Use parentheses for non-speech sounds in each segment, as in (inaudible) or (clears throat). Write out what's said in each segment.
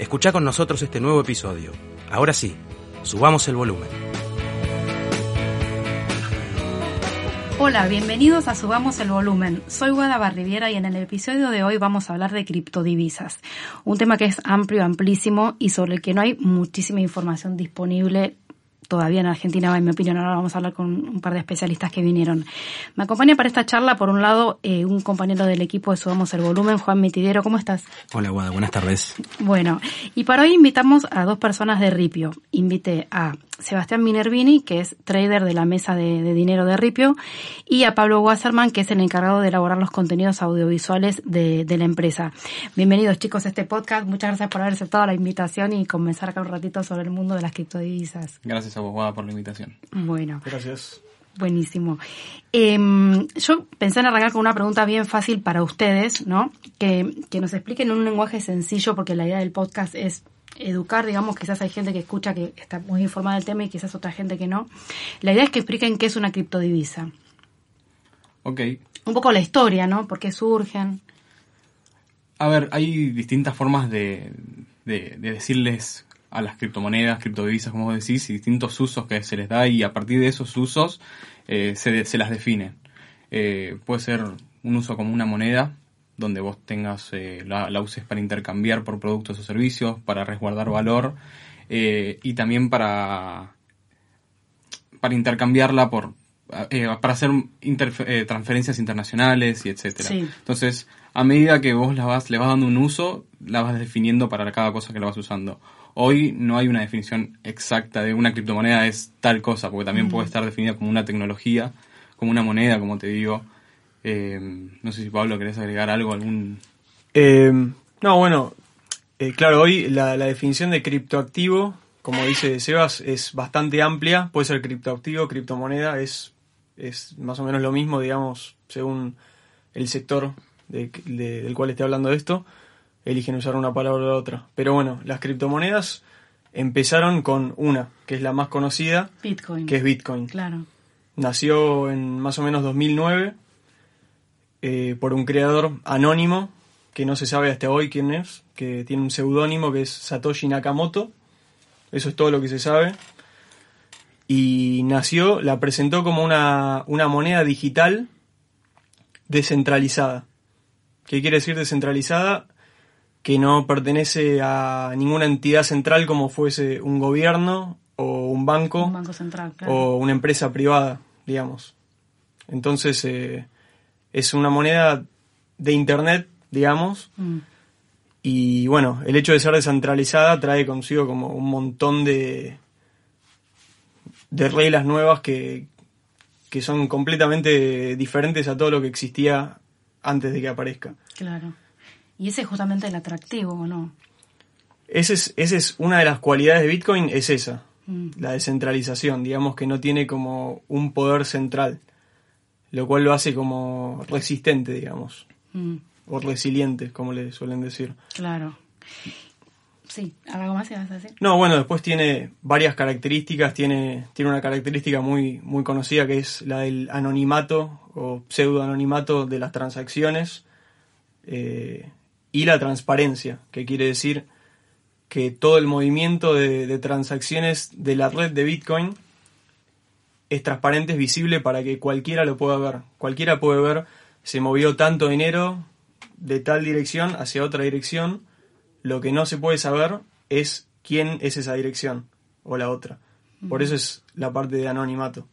Escucha con nosotros este nuevo episodio. Ahora sí, subamos el volumen. Hola, bienvenidos a Subamos el Volumen. Soy Guada Barriviera y en el episodio de hoy vamos a hablar de criptodivisas, un tema que es amplio, amplísimo y sobre el que no hay muchísima información disponible todavía en Argentina, en mi opinión. Ahora vamos a hablar con un par de especialistas que vinieron. Me acompaña para esta charla, por un lado, eh, un compañero del equipo de Subamos el Volumen, Juan Mitidero. ¿Cómo estás? Hola, Guada. Buenas tardes. Bueno, y para hoy invitamos a dos personas de Ripio. Invité a Sebastián Minervini, que es trader de la mesa de, dinero de Ripio, y a Pablo Wasserman, que es el encargado de elaborar los contenidos audiovisuales de, la empresa. Bienvenidos chicos a este podcast. Muchas gracias por haber aceptado la invitación y comenzar acá un ratito sobre el mundo de las criptodivisas. Gracias a vos, por la invitación. Bueno. Gracias. Buenísimo. Em, yo pensé en arrancar con una pregunta bien fácil para ustedes, ¿no? Que, que nos expliquen en un lenguaje sencillo, porque la idea del podcast es educar, digamos, quizás hay gente que escucha que está muy informada del tema y quizás otra gente que no. La idea es que expliquen qué es una criptodivisa. Ok. Un poco la historia, ¿no? ¿Por qué surgen? A ver, hay distintas formas de, de, decirles a las criptomonedas, criptodivisas, como vos decís, y distintos usos que se les da y a partir de esos usos eh, se, se, las define. Eh, puede ser un uso como una moneda, donde vos tengas, eh, la, uses para intercambiar por productos o servicios, para resguardar valor eh, y también para, para intercambiarla por, eh, para hacer transferencias internacionales y etcétera. Entonces, a medida que vos la vas, le vas dando un uso, la vas definiendo para cada cosa que la vas usando. Hoy no hay una definición exacta de una criptomoneda es tal cosa, porque también puede estar definida como una tecnología, como una moneda, como te digo. Eh, no sé si Pablo querés agregar algo, algún... Eh, no, bueno, eh, claro, hoy la, definición de criptoactivo, como dice Sebas, es bastante amplia. Puede ser criptoactivo, criptomoneda, es, es más o menos lo mismo, digamos, según el sector del cual esté hablando de esto. Eligen usar una palabra o la otra. Pero bueno, las criptomonedas empezaron con una, que es la más conocida, Bitcoin. que es Bitcoin. Claro. Nació en más o menos 2009 eh, por un creador anónimo, que no se sabe hasta hoy quién es, que tiene un seudónimo que es Satoshi Nakamoto. Eso es todo lo que se sabe. Y nació, la presentó como una, una moneda digital descentralizada. ¿Qué quiere decir descentralizada? Que no pertenece a ninguna entidad central como fuese un gobierno o un banco, un banco central, o una empresa privada, digamos. Entonces, eh, es una moneda de Internet, digamos. Mm. Y bueno, el hecho de ser descentralizada trae consigo como un montón de, de reglas nuevas que, que son completamente diferentes a todo lo que existía antes de que aparezca. Claro. Y ese es justamente el atractivo, ¿o no? Ese es, esa es una de las cualidades de Bitcoin, es esa, mm. la descentralización, digamos que no tiene como un poder central lo cual lo hace como resistente, digamos, mm. o resiliente, como le suelen decir. Claro. Sí, ¿algo más ibas a decir? No, bueno, después tiene varias características, tiene, tiene una característica muy, muy conocida que es la del anonimato o pseudo-anonimato de las transacciones eh, y la transparencia, que quiere decir que todo el movimiento de transacciones de la red de Bitcoin es transparente, es visible para que cualquiera lo pueda ver. Cualquiera puede ver, se movió tanto dinero de tal dirección hacia otra dirección. Lo que no se puede saber es quién es esa dirección o la otra. Por eso es la parte de anonimato.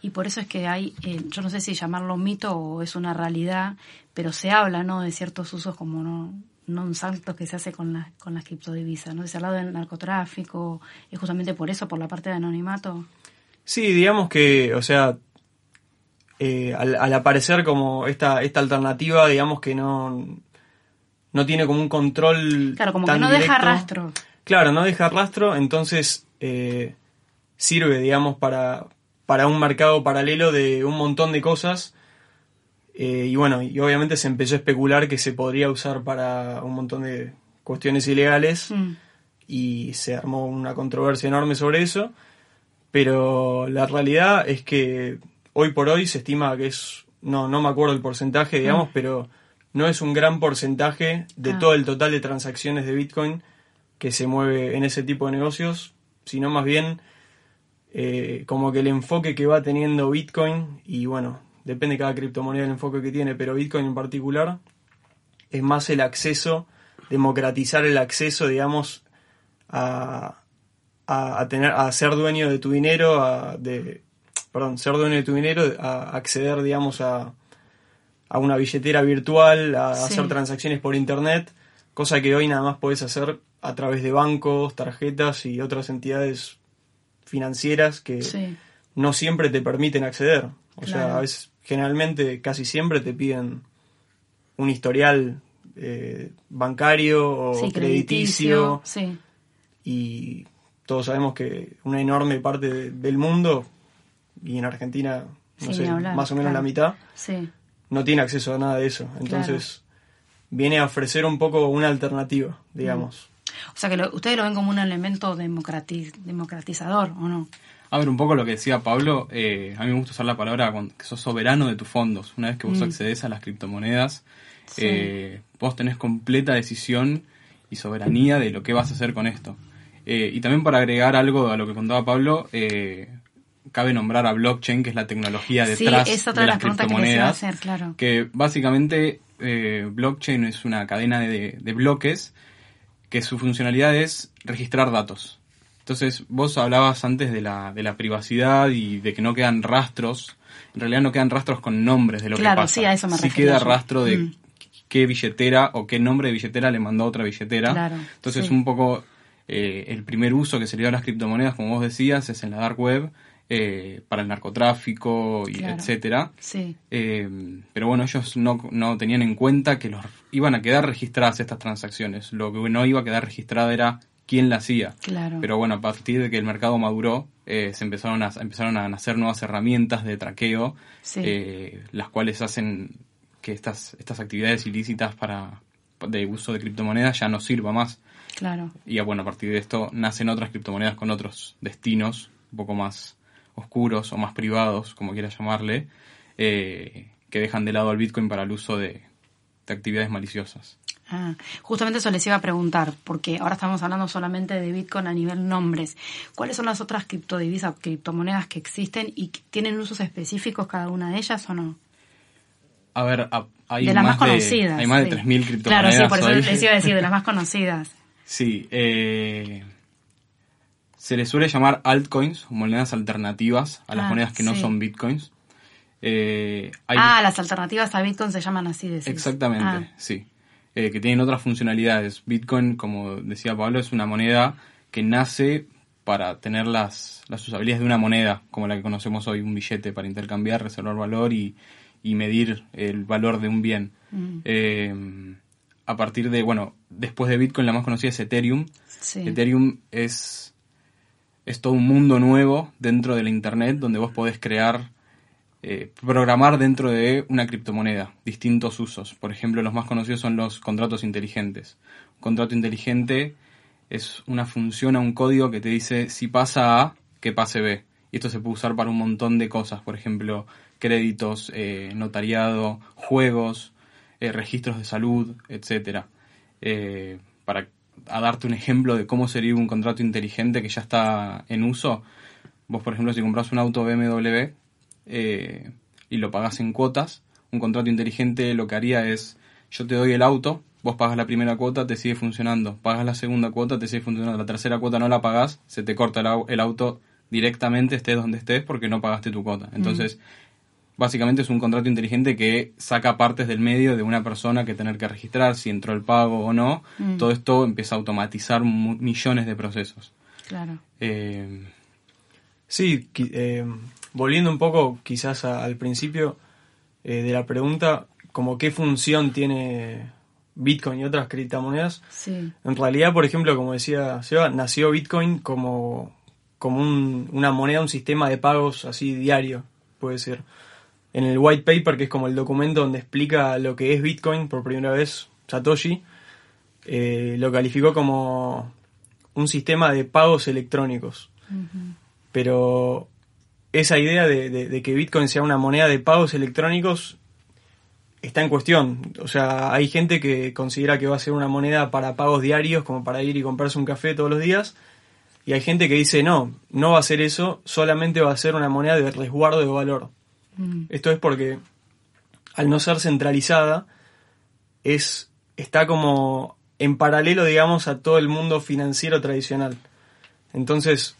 Y por eso es que hay, eh, yo no sé si llamarlo mito o es una realidad, pero se habla, ¿no? De ciertos usos como no, no un salto que se hace con las con las criptodivisas, ¿no? Se ha hablado del narcotráfico, es justamente por eso, por la parte de anonimato. Sí, digamos que, o sea, eh, al, al, aparecer como esta, esta alternativa, digamos que no, no tiene como un control. Claro, como que no deja rastro. Claro, no deja rastro, entonces eh, sirve, digamos, para, para un mercado paralelo de un montón de cosas. Eh, y bueno, y obviamente se empezó a especular que se podría usar para un montón de cuestiones ilegales mm. y se armó una controversia enorme sobre eso. Pero la realidad es que hoy por hoy se estima que es, no, no me acuerdo el porcentaje, digamos, mm. pero no es un gran porcentaje de ah. todo el total de transacciones de Bitcoin que se mueve en ese tipo de negocios, sino más bien eh, como que el enfoque que va teniendo Bitcoin, y bueno, depende de cada criptomoneda el enfoque que tiene, pero Bitcoin en particular, es más el acceso, democratizar el acceso, digamos, a, a, tener, a ser dueño de tu dinero, a, de, perdón, ser dueño de tu dinero, a acceder, digamos, a, a una billetera virtual, a hacer transacciones por internet, cosa que hoy nada más podés hacer a través de bancos, tarjetas y otras entidades financieras que no siempre te permiten acceder. O sea, a veces, generalmente, casi siempre te piden un historial eh, bancario o crediticio. Y todos sabemos que una enorme parte del mundo, y en Argentina, no sé, más o menos la mitad, no tiene acceso a nada de eso. Entonces, viene a ofrecer un poco una alternativa, digamos. O sea que ustedes lo ven como un elemento democratizador, ¿o no? A ver, un poco lo que decía Pablo, eh, a mí me gusta usar la palabra que sos soberano de tus fondos. Una vez que vos mm. accedes a las criptomonedas, eh, vos tenés completa decisión y soberanía de lo que vas a hacer con esto. Eh, y también para agregar algo a lo que contaba Pablo, cabe nombrar a blockchain, que es la tecnología detrás de las criptomonedas. Que, hacer, claro. que básicamente blockchain es una cadena de bloques que su funcionalidad es registrar datos. Entonces, vos hablabas antes de la, de la privacidad y de que no quedan rastros. En realidad no quedan rastros con nombres de lo que pasa. Sí, a eso me sí queda rastro de mm. qué billetera o qué nombre de billetera le mandó a otra billetera. Claro, Entonces, un poco eh, el primer uso que se le dio a las criptomonedas, como vos decías, es en la dark web. Eh, para el narcotráfico y etcétera. Sí. Eh, pero bueno, ellos no, no, tenían en cuenta que los iban a quedar registradas estas transacciones. Lo que no iba a quedar registrada era quién la hacía. Claro. Pero bueno, a partir de que el mercado maduró, eh, se empezaron a, empezaron a nacer nuevas herramientas de traqueo, las cuales hacen que estas, estas actividades ilícitas para de uso de criptomonedas ya no sirva más. Claro. Y bueno, a partir de esto nacen otras criptomonedas con otros destinos un poco más oscuros o más privados, como quieras llamarle, eh, que dejan de lado al Bitcoin para el uso de, actividades maliciosas. Ah, justamente eso les iba a preguntar, porque ahora estamos hablando solamente de Bitcoin a nivel nombres. ¿Cuáles son las otras criptodivisas, criptomonedas que existen y tienen usos específicos cada una de ellas o no? A ver, hay de las más, conocidas. hay más de 3.000 criptomonedas. Claro, sí, por eso les iba a decir, de las más conocidas. Sí, eh, se les suele llamar altcoins, monedas alternativas a las ah, monedas que no son bitcoins. Eh, ah, las alternativas a Bitcoin se llaman así, decís. Exactamente, ah. sí. Eh, que tienen otras funcionalidades. Bitcoin, como decía Pablo, es una moneda que nace para tener las, las usabilidades de una moneda, como la que conocemos hoy, un billete para intercambiar, reservar valor y, medir el valor de un bien. Mm. Eh, a partir de, bueno, después de Bitcoin la más conocida es Ethereum. Ethereum es es todo un mundo nuevo dentro de la Internet donde vos podés crear, eh, programar dentro de una criptomoneda, distintos usos. Por ejemplo, los más conocidos son los contratos inteligentes. Un contrato inteligente es una función a un código que te dice si pasa A, que pase B. Y esto se puede usar para un montón de cosas, por ejemplo, créditos, eh, notariado, juegos, eh, registros de salud, etc. para a darte un ejemplo de cómo sería un contrato inteligente que ya está en uso, vos por ejemplo si compras un auto BMW y lo pagas en cuotas, un contrato inteligente lo que haría es yo te doy el auto vos pagas la primera cuota, te sigue funcionando. Pagas la segunda cuota, te sigue funcionando. La tercera cuota no la pagás, se te corta el auto directamente, estés donde estés, porque no pagaste tu cuota. Entonces, básicamente es un contrato inteligente que saca partes del medio de una persona que tener que registrar si entró el pago o no. Mm. Todo esto empieza a automatizar mu- millones de procesos. Claro. Eh, Sí, eh, volviendo un poco quizás a- al principio eh, de la pregunta, como qué función tiene Bitcoin y otras criptomonedas. Sí. En realidad, por ejemplo, como decía Seba, nació Bitcoin como, como un- una moneda, un sistema de pagos así diario, puede ser. En el white paper, que es como el documento donde explica lo que es Bitcoin por primera vez, Satoshi, eh, lo calificó como un sistema de pagos electrónicos. Pero esa idea de, de- de que Bitcoin sea una moneda de pagos electrónicos está en cuestión. O sea, hay gente que considera que va a ser una moneda para pagos diarios, como para ir y comprarse un café todos los días. Y hay gente que dice, no, no va a ser eso, solamente va a ser una moneda de resguardo de valor. Mm. Esto es porque, al no ser centralizada, es, está como en paralelo, digamos, a todo el mundo financiero tradicional. Entonces,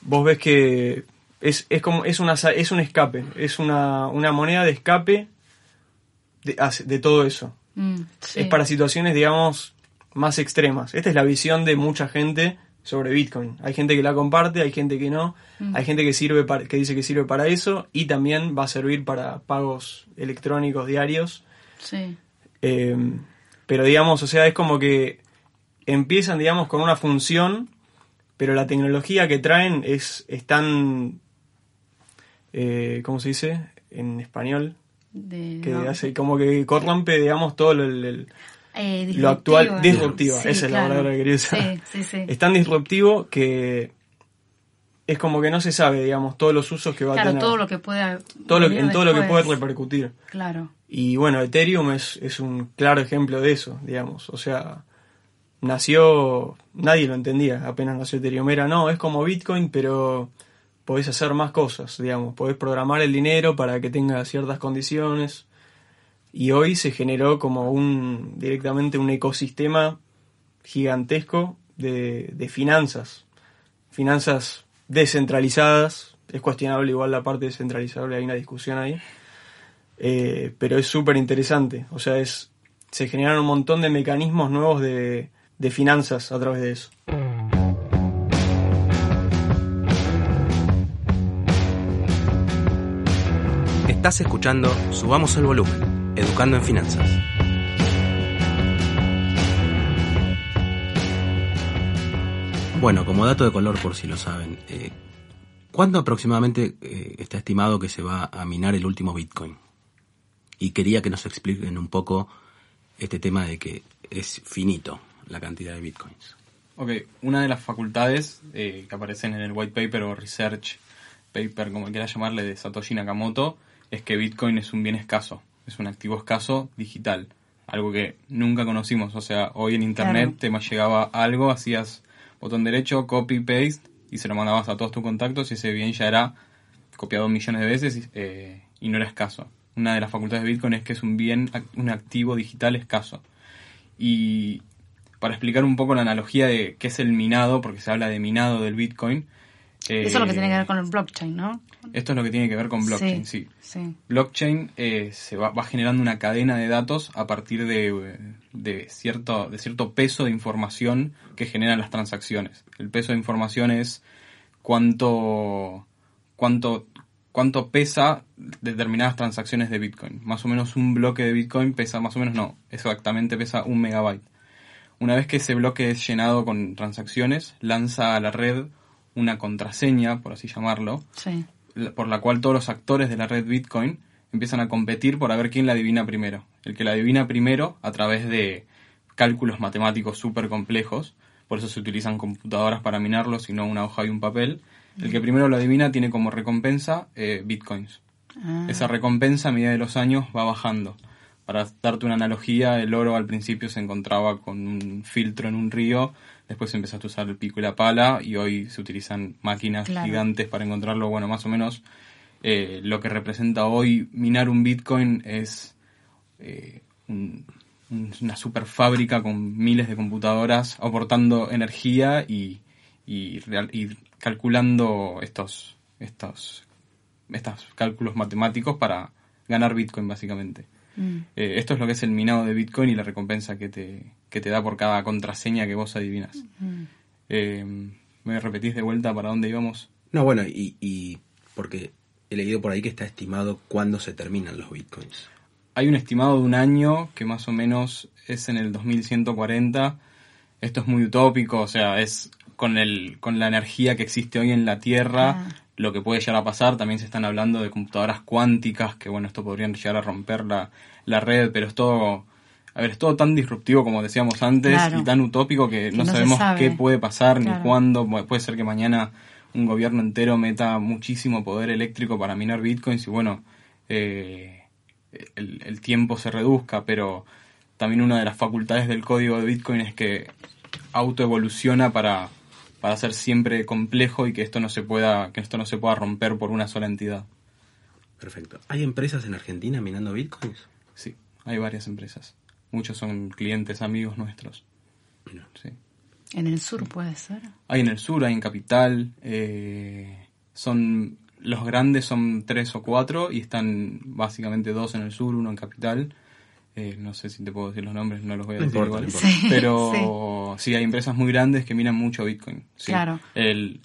vos ves que es, es como es una es un escape, es una, una moneda de escape de, de todo eso. Mm, sí. Es para situaciones, digamos, más extremas. Esta es la visión de mucha gente sobre Bitcoin. Hay gente que la comparte, hay gente que no, hay gente que sirve para, que dice que sirve para eso y también va a servir para pagos electrónicos diarios. Sí. Eh, pero digamos, o sea, es como que empiezan, digamos, con una función, pero la tecnología que traen es, es tan, eh, ¿cómo se dice? En español, De- que no. hace como que corrompe, digamos, todo el- Eh, lo actual, disruptiva. Sí, esa es la palabra que quería usar. Sí, sí, sí. Es tan disruptivo que es como que no se sabe, digamos, todos los usos que va a tener. todo lo que pueda. Todo lo- en todo lo que puede repercutir. Claro. Y bueno, Ethereum es, es un claro ejemplo de eso, digamos. O sea, nació, nadie lo entendía, apenas nació Ethereum. Era, no, es como Bitcoin, pero podés hacer más cosas, digamos. Podés programar el dinero para que tenga ciertas condiciones. Y hoy se generó como un, directamente un ecosistema gigantesco de, de finanzas. Finanzas descentralizadas. Es cuestionable igual la parte descentralizable, hay una discusión ahí. Eh, pero es súper interesante. O sea, es se generan un montón de mecanismos nuevos de, de finanzas a través de eso. Estás escuchando Subamos el Volumen, Educando en Finanzas. Bueno, como dato de color por si lo saben, eh, ¿cuándo aproximadamente eh, está estimado que se va a minar el último Bitcoin? Y quería que nos expliquen un poco este tema de que es finito la cantidad de Bitcoins. Ok, una de las facultades eh, que aparecen en el white paper o research paper, como quieras llamarle, de Satoshi Nakamoto, es que Bitcoin es un bien escaso, es un activo escaso digital, algo que nunca conocimos. O sea, hoy en internet Claro. te llegaba algo, hacías botón derecho, copy, paste, y se lo mandabas a todos tus contactos y ese bien ya era copiado millones de veces y, eh, y no era escaso. Una de las facultades de Bitcoin es que es un bien, un activo digital escaso. Y para explicar un poco la analogía de qué es el minado, porque se habla de minado del Bitcoin. Eh, Eso es lo que tiene que ver con el blockchain, ¿no? Esto es lo que tiene que ver con blockchain, sí. Sí. Blockchain eh, se va, va generando una cadena de datos a partir de, eh, de, cierto, de cierto peso de información que generan las transacciones. El peso de información es cuánto, cuánto, cuánto pesa determinadas transacciones de Bitcoin. Más o menos un bloque de Bitcoin pesa, más o menos no, exactamente pesa un megabyte. Una vez que ese bloque es llenado con transacciones, lanza a la red una contraseña, por así llamarlo, Sí. por la cual todos los actores de la red Bitcoin empiezan a competir por a ver quién la adivina primero. El que la adivina primero, a través de cálculos matemáticos súper complejos, por eso se utilizan computadoras para minarlos y no una hoja y un papel, el que primero lo adivina tiene como recompensa eh, Bitcoins. Ah, Esa recompensa a medida de los años va bajando. Para darte una analogía, el oro al principio se encontraba con un filtro en un río, después empezaste a usar el pico y la pala y hoy se utilizan máquinas Claro. gigantes para encontrarlo. Bueno, más o menos eh, lo que representa hoy minar un Bitcoin es eh, un una super fábrica con miles de computadoras aportando energía y, y, calculando estos, estos, estos cálculos matemáticos para ganar Bitcoin básicamente. Mm. Eh, esto es lo que es el minado de Bitcoin y la recompensa que te, que te da por cada contraseña que vos adivinas. Eh, ¿Me repetís de vuelta para dónde íbamos? No, bueno, y, y porque he leído por ahí que está estimado cuándo se terminan los bitcoins. Hay un estimado de un año que más o menos es en el 2140. Esto es muy utópico, o sea, es con, el, con la energía que existe hoy en la Tierra, lo que puede llegar a pasar. También se están hablando de computadoras cuánticas, que bueno, esto podrían llegar a romper la, la red, pero es todo, a ver, es todo tan disruptivo como decíamos antes y tan utópico que, no, sabemos qué puede pasar ni cuándo. Puede ser que mañana un gobierno entero meta muchísimo poder eléctrico para minar bitcoins y bueno, eh, el, tiempo se reduzca, pero también una de las facultades del código de bitcoin es que autoevoluciona para, para ser siempre complejo y que esto no se pueda, que esto no se pueda romper por una sola entidad. Perfecto. ¿Hay empresas en Argentina minando bitcoins? Sí, hay varias empresas. Muchos son clientes, amigos nuestros. Sí. En el sur puede ser. Hay en el sur, hay en capital. Eh, son los grandes son tres o cuatro y están básicamente dos en el sur, uno en capital. Eh, no sé si te puedo decir los nombres, no los voy a decir igual. pero (laughs) sí. hay empresas muy grandes que minan mucho Bitcoin. Claro. El,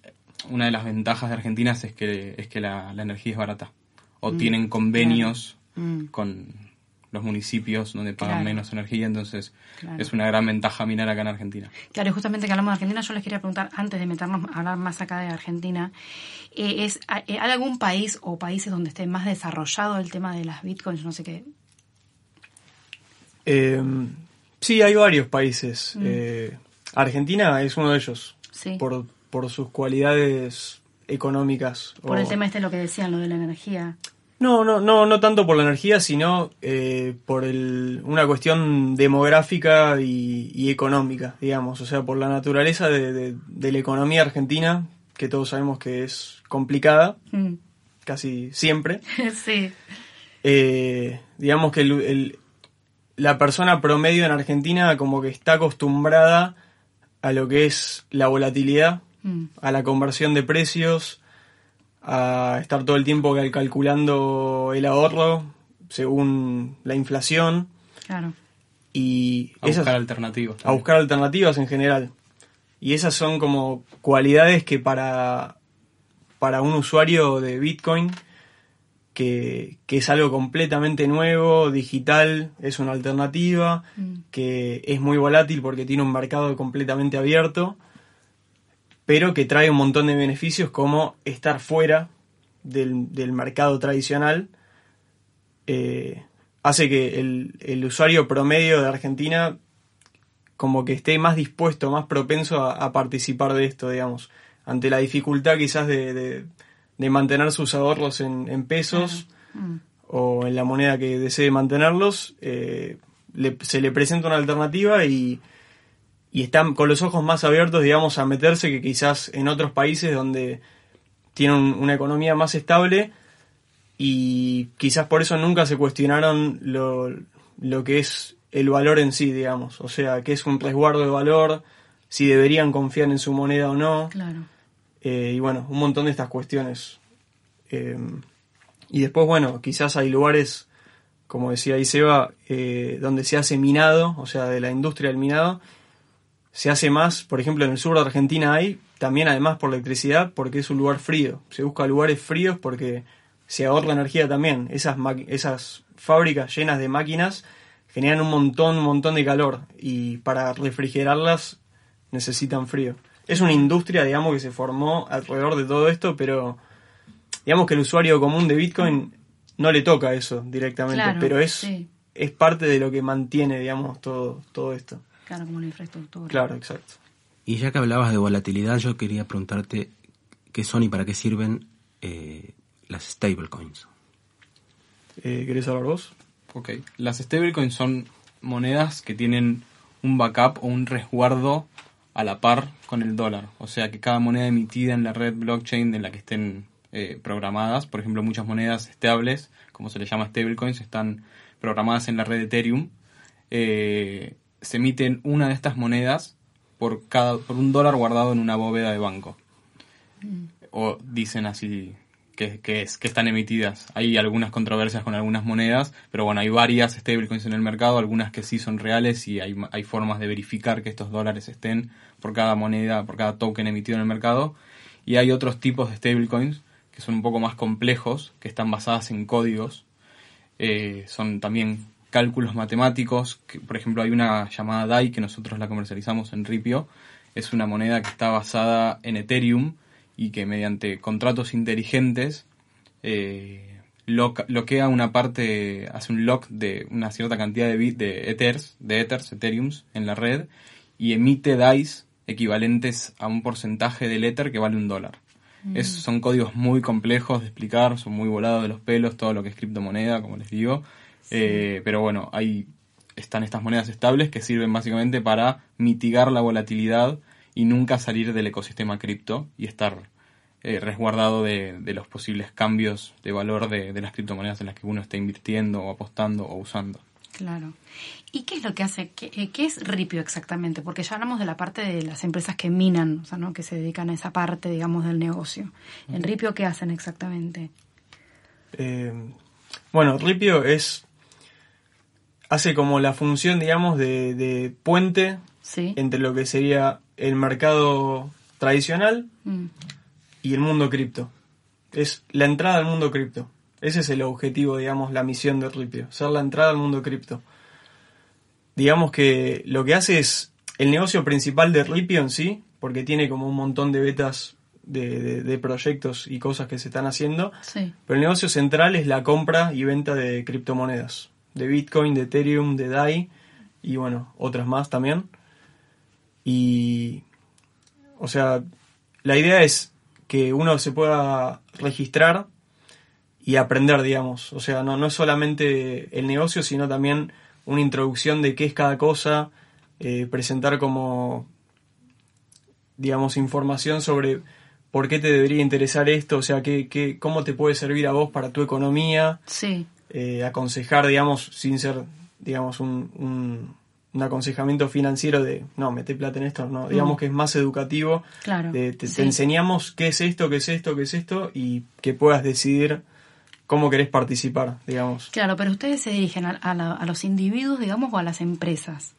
una de las ventajas de Argentina es que, es que la, energía es barata. O mm, tienen convenios mm. con, los municipios donde pagan menos energía, entonces es una gran ventaja minar acá en Argentina. Claro, y justamente que hablamos de Argentina, yo les quería preguntar, antes de meternos a hablar más acá de Argentina, eh, ¿es, eh, ¿hay algún país o países donde esté más desarrollado el tema de las bitcoins? No sé qué. Eh, sí, hay varios países. Mm. Argentina es uno de ellos, por, por sus cualidades económicas. Por el tema este, lo que decían, lo de la energía. No, no, no, no tanto por la energía, sino eh, por el, una cuestión demográfica y, económica, digamos. O sea, por la naturaleza de, la economía argentina, que todos sabemos que es complicada, mm. casi siempre. (laughs) sí. Eh, digamos que el, la persona promedio en Argentina como que está acostumbrada a lo que es la volatilidad, mm. a la conversión de precios, a estar todo el tiempo calculando el ahorro según la inflación. Claro. Y a buscar alternativas. A buscar alternativas en general. Y esas son como cualidades que para, para un usuario de Bitcoin, que, que es algo completamente nuevo, digital, es una alternativa, mm. que es muy volátil porque tiene un mercado completamente abierto pero que trae un montón de beneficios como estar fuera del, mercado tradicional. Eh, hace que el, usuario promedio de Argentina como que esté más dispuesto, más propenso a, participar de esto, digamos, ante la dificultad quizás de, mantener sus ahorros en, pesos mm. o en la moneda que desee mantenerlos, eh, se le presenta una alternativa y y están con los ojos más abiertos, digamos, a meterse que quizás en otros países donde tienen una economía más estable y quizás por eso nunca se cuestionaron lo, lo que es el valor en sí, digamos. O sea, qué es un resguardo de valor, si deberían confiar en su moneda o no. Claro. Eh, y bueno, un montón de estas cuestiones. Eh, y después, bueno, quizás hay lugares, como decía Iseba, eh, donde se hace minado, o sea, de la industria del minado, se hace más, por ejemplo, en el sur de Argentina hay, también además por electricidad, porque es un lugar frío. Se busca lugares fríos porque se ahorra energía también. Esas, esas fábricas llenas de máquinas generan un montón, un montón de calor y para refrigerarlas necesitan frío. Es una industria, digamos, que se formó alrededor de todo esto, pero digamos que el usuario común de Bitcoin no le toca eso directamente, pero es, es parte de lo que mantiene, digamos, todo, todo esto. Claro, como una infraestructura. Claro, exacto. Y ya que hablabas de volatilidad, yo quería preguntarte qué son y para qué sirven eh, las stablecoins. Eh, ¿Querés hablar vos? Ok. Las stablecoins son monedas que tienen un backup o un resguardo a la par con el dólar. O sea que cada moneda emitida en la red blockchain en la que estén eh, programadas, por ejemplo muchas monedas estables, como se les llama stablecoins, están programadas en la red Ethereum eh, se emiten una de estas monedas por, cada, por un dólar guardado en una bóveda de banco. O dicen así que, que, es, que están emitidas. Hay algunas controversias con algunas monedas, pero bueno, hay varias stablecoins en el mercado, algunas que sí son reales y hay, hay formas de verificar que estos dólares estén por cada moneda, por cada token emitido en el mercado. Y hay otros tipos de stablecoins que son un poco más complejos, que están basadas en códigos. Eh, son también cálculos matemáticos. Que, por ejemplo, hay una llamada DAI que nosotros la comercializamos en Ripio. Es una moneda que está basada en Ethereum y que mediante contratos inteligentes eh, loquea una parte, hace un lock de una cierta cantidad de, bit, de ethers, de ethers, ethereums en la red y emite DAIs equivalentes a un porcentaje del ether que vale un dólar. Es, son códigos muy complejos de explicar, son muy volados de los pelos, todo lo que es criptomoneda, como les digo. Eh, pero bueno, ahí están estas monedas estables que sirven básicamente para mitigar la volatilidad y nunca salir del ecosistema cripto y estar eh, resguardado de, de, los posibles cambios de valor de, de las criptomonedas en las que uno está invirtiendo o apostando o usando. Claro. ¿Y qué es lo que hace? ¿Qué, eh, qué es Ripio exactamente? Porque ya hablamos de la parte de las empresas que minan, o sea, ¿no? que se dedican a esa parte, digamos, del negocio. ¿En Ripio qué hacen exactamente? Eh, bueno, Ripio es hace como la función, digamos, de, de puente ¿Sí? entre lo que sería el mercado tradicional Mm. y el mundo cripto. Es la entrada al mundo cripto. Ese es el objetivo, digamos, la misión de Ripio, ser la entrada al mundo cripto. Digamos que lo que hace es el negocio principal de Ripio en sí, porque tiene como un montón de betas de, de- de proyectos y cosas que se están haciendo, Sí. pero el negocio central es la compra y venta de criptomonedas, de Bitcoin, de Ethereum, de DAI y bueno, otras más también. Y, o sea, la idea es que uno se pueda registrar y aprender, digamos. O sea, no, no es solamente el negocio, sino también una introducción de qué es cada cosa, eh, presentar como, digamos, información sobre por qué te debería interesar esto, o sea, qué, qué, cómo te puede servir a vos para tu economía, Sí. Eh, aconsejar, digamos, sin ser, digamos, un, un, un aconsejamiento financiero de, no, mete plata en esto, no, digamos Mm. que es más educativo, Claro. de- te, te enseñamos qué es esto, qué es esto, qué es esto, y que puedas decidir cómo querés participar, digamos. Claro, pero ustedes se dirigen a, a la- a los individuos, digamos, o a las empresas.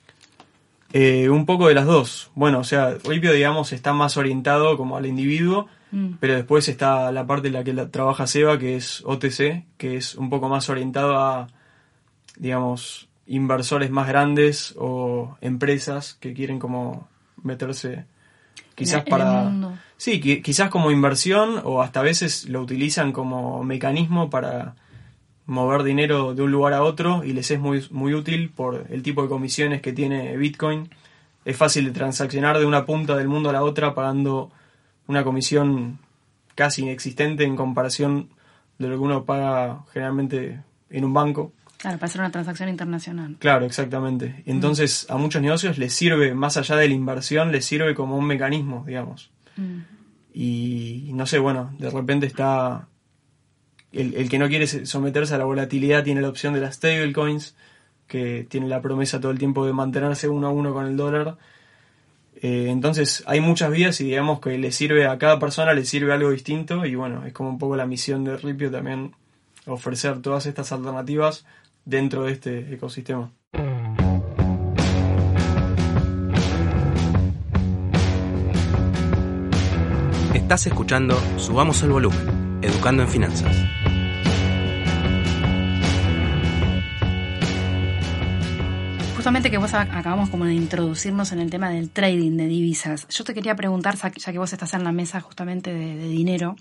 Eh, un poco de las dos. Bueno, o sea, Ripio, digamos, está más orientado como al individuo, Mm. pero después está la parte en la que la- trabaja Seba, que es OTC, que es un poco más orientado a, digamos, inversores más grandes o empresas que quieren como meterse quizás En para... Sí, qui- quizás como inversión o hasta a veces lo utilizan como mecanismo para mover dinero de un lugar a otro y les es muy, muy útil por el tipo de comisiones que tiene Bitcoin. Es fácil de transaccionar de una punta del mundo a la otra pagando una comisión casi inexistente en comparación de lo que uno paga generalmente en un banco. Claro, para hacer una transacción internacional. Claro, exactamente. Entonces a muchos negocios les sirve, más allá de la inversión, les sirve como un mecanismo, digamos. Mm. Y no sé, bueno, de repente está. El, el que no quiere se- someterse a la volatilidad tiene la opción de las stablecoins, que tiene la promesa todo el tiempo de mantenerse uno a uno con el dólar. Eh, entonces hay muchas vías y digamos que le sirve a cada persona, le sirve algo distinto y bueno, es como un poco la misión de Ripio también ofrecer todas estas alternativas dentro de este ecosistema. Estás escuchando Subamos el Volumen, Educando en Finanzas. Justamente que vos ac- acabamos como de introducirnos en el tema del trading de divisas. Yo te quería preguntar, ya que vos estás en la mesa justamente de, dinero,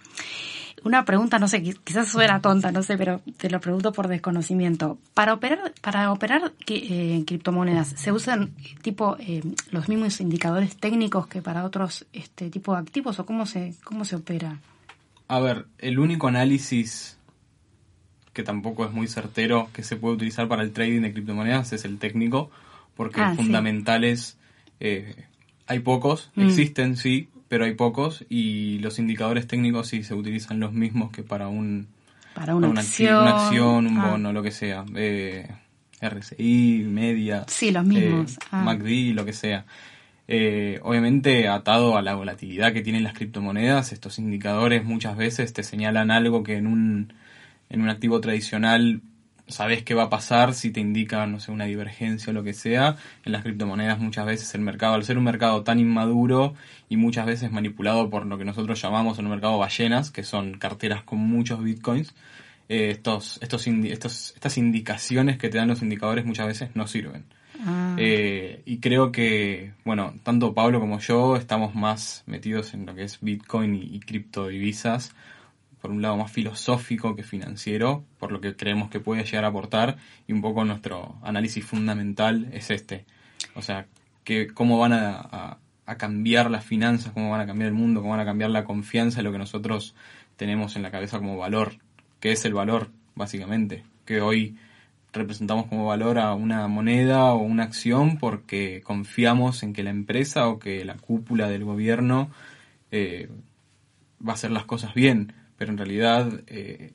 una pregunta, no sé, qui- quizás suena tonta, no sé, pero te lo pregunto por desconocimiento. Para operar, para operar eh, criptomonedas, ¿se usan tipo eh, los mismos indicadores técnicos que para otros este tipo de activos o cómo se, cómo se opera? A ver, el único análisis que tampoco es muy certero que se puede utilizar para el trading de criptomonedas es el técnico, porque Ah, sí. fundamentales eh, hay pocos, Mm. existen sí, pero hay pocos y los indicadores técnicos sí se utilizan los mismos que para un Para una, acción. una acción, un Ah, bono, lo que sea. Eh, RSI, media, Sí, los mismos. eh, Ah. MACD, lo que sea. Eh, obviamente atado a la volatilidad que tienen las criptomonedas, estos indicadores muchas veces te señalan algo que en un, en un activo tradicional sabes qué va a pasar si te indica, no sé, una divergencia o lo que sea. En las criptomonedas muchas veces el mercado, al ser un mercado tan inmaduro y muchas veces manipulado por lo que nosotros llamamos en un mercado ballenas, que son carteras con muchos bitcoins, eh, estos, estos, indi- estos, estas indicaciones que te dan los indicadores muchas veces no sirven. Ah. Eh, y creo que, bueno, tanto Pablo como yo estamos más metidos en lo que es Bitcoin y, y criptodivisas, por un lado más filosófico que financiero, por lo que creemos que puede llegar a aportar, y un poco nuestro análisis fundamental es este. O sea, que cómo van a, cambiar las finanzas, cómo van a cambiar el mundo, cómo van a cambiar la confianza en lo que nosotros tenemos en la cabeza como valor, que es el valor, básicamente, que hoy representamos como valor a una moneda o una acción porque confiamos en que la empresa o que la cúpula del gobierno eh, va a hacer las cosas bien, pero en realidad eh,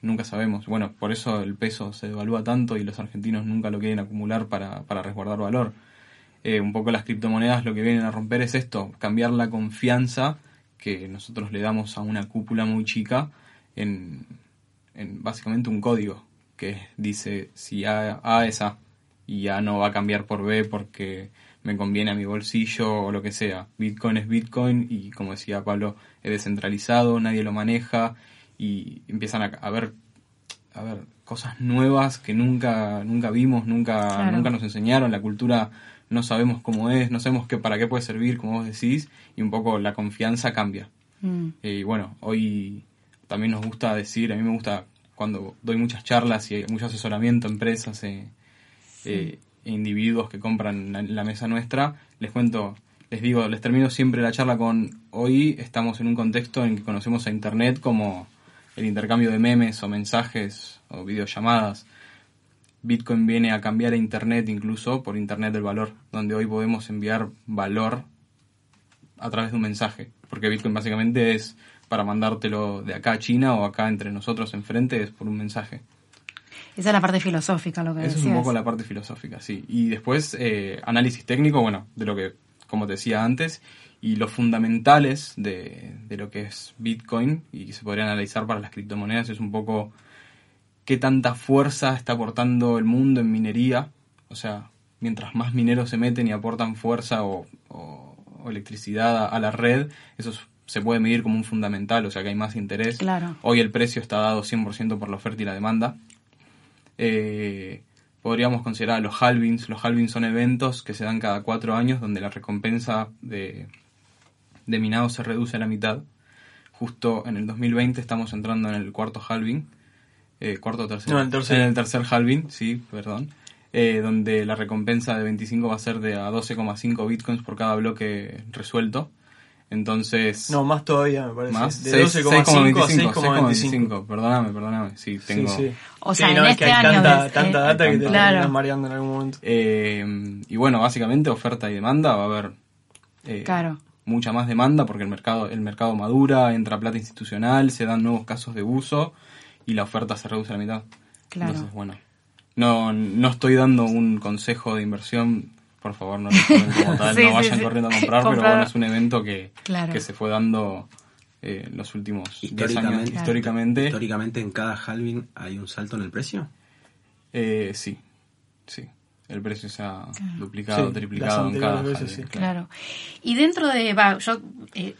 nunca sabemos. Bueno, por eso el peso se devalúa tanto y los argentinos nunca lo quieren acumular para, para resguardar valor. Eh, un poco las criptomonedas lo que vienen a romper es esto, cambiar la confianza que nosotros le damos a una cúpula muy chica en, en básicamente un código que dice si A, A es A y A no va a cambiar por B porque me conviene a mi bolsillo o lo que sea. Bitcoin es Bitcoin y como decía Pablo, es descentralizado, nadie lo maneja y empiezan a, a ver a ver cosas nuevas que nunca nunca vimos, nunca Claro. nunca nos enseñaron, la cultura no sabemos cómo es, no sabemos qué para qué puede servir, como vos decís, y un poco la confianza cambia. Mm. Eh, Y bueno, hoy también nos gusta decir, a mí me gusta cuando doy muchas charlas y hay mucho asesoramiento a empresas eh, eh, individuos que compran la mesa nuestra, les cuento, les digo, les termino siempre la charla con hoy estamos en un contexto en que conocemos a Internet como el intercambio de memes o mensajes o videollamadas. Bitcoin viene a cambiar a Internet incluso por Internet del valor, donde hoy podemos enviar valor a través de un mensaje, porque Bitcoin básicamente es para mandártelo de acá a China o acá entre nosotros enfrente, es por un mensaje. Esa es la parte filosófica, lo que Esa es un poco la parte filosófica, sí. Y después eh, análisis técnico, bueno, de lo que, como te decía antes, y los fundamentales de, de lo que es Bitcoin y que se podría analizar para las criptomonedas es un poco qué tanta fuerza está aportando el mundo en minería. O sea, mientras más mineros se meten y aportan fuerza o, o- o electricidad a, a la red, eso es- se puede medir como un fundamental, o sea que hay más interés. Claro. Hoy el precio está dado 100% por la oferta y la demanda. Eh, podríamos considerar los halvings. Los halvings son eventos que se dan cada cuatro años donde la recompensa de, de minado se reduce a la mitad. Justo en el 2020 estamos entrando en el cuarto halving. Eh, cuarto o tercer. No, el tercer. En el tercer halving, sí, perdón. Eh, donde la recompensa de 25 va a ser de a 12,5 bitcoins por cada bloque resuelto. Entonces. No, más todavía, me parece. Más, de seis- 12,5 a 6,25, 6,25. Perdóname, perdóname. Sí, tengo. Sí, sí. O sea, Sí, en no, es este que hay año tanta, ves, tanta eh, data que te Claro. terminas mareando en algún momento. Eh, y bueno, básicamente oferta y demanda va a haber eh, Claro. mucha más demanda porque el mercado, el mercado madura, entra plata institucional, se dan nuevos casos de uso y la oferta se reduce a la mitad. Claro. Entonces, bueno, no, no estoy dando un consejo de inversión, por favor no como tal, (laughs) Sí, no vayan sí. corriendo a comprar, pero bueno, es un evento que, Claro. que se fue dando eh, los últimos 10 años Históricamente, históricamente. históricamente en cada halving hay un salto en el precio. Eh, sí, sí. El precio se ha duplicado, Sí, triplicado en cada veces, halving, sí. Claro. Y dentro de, va, yo, eh,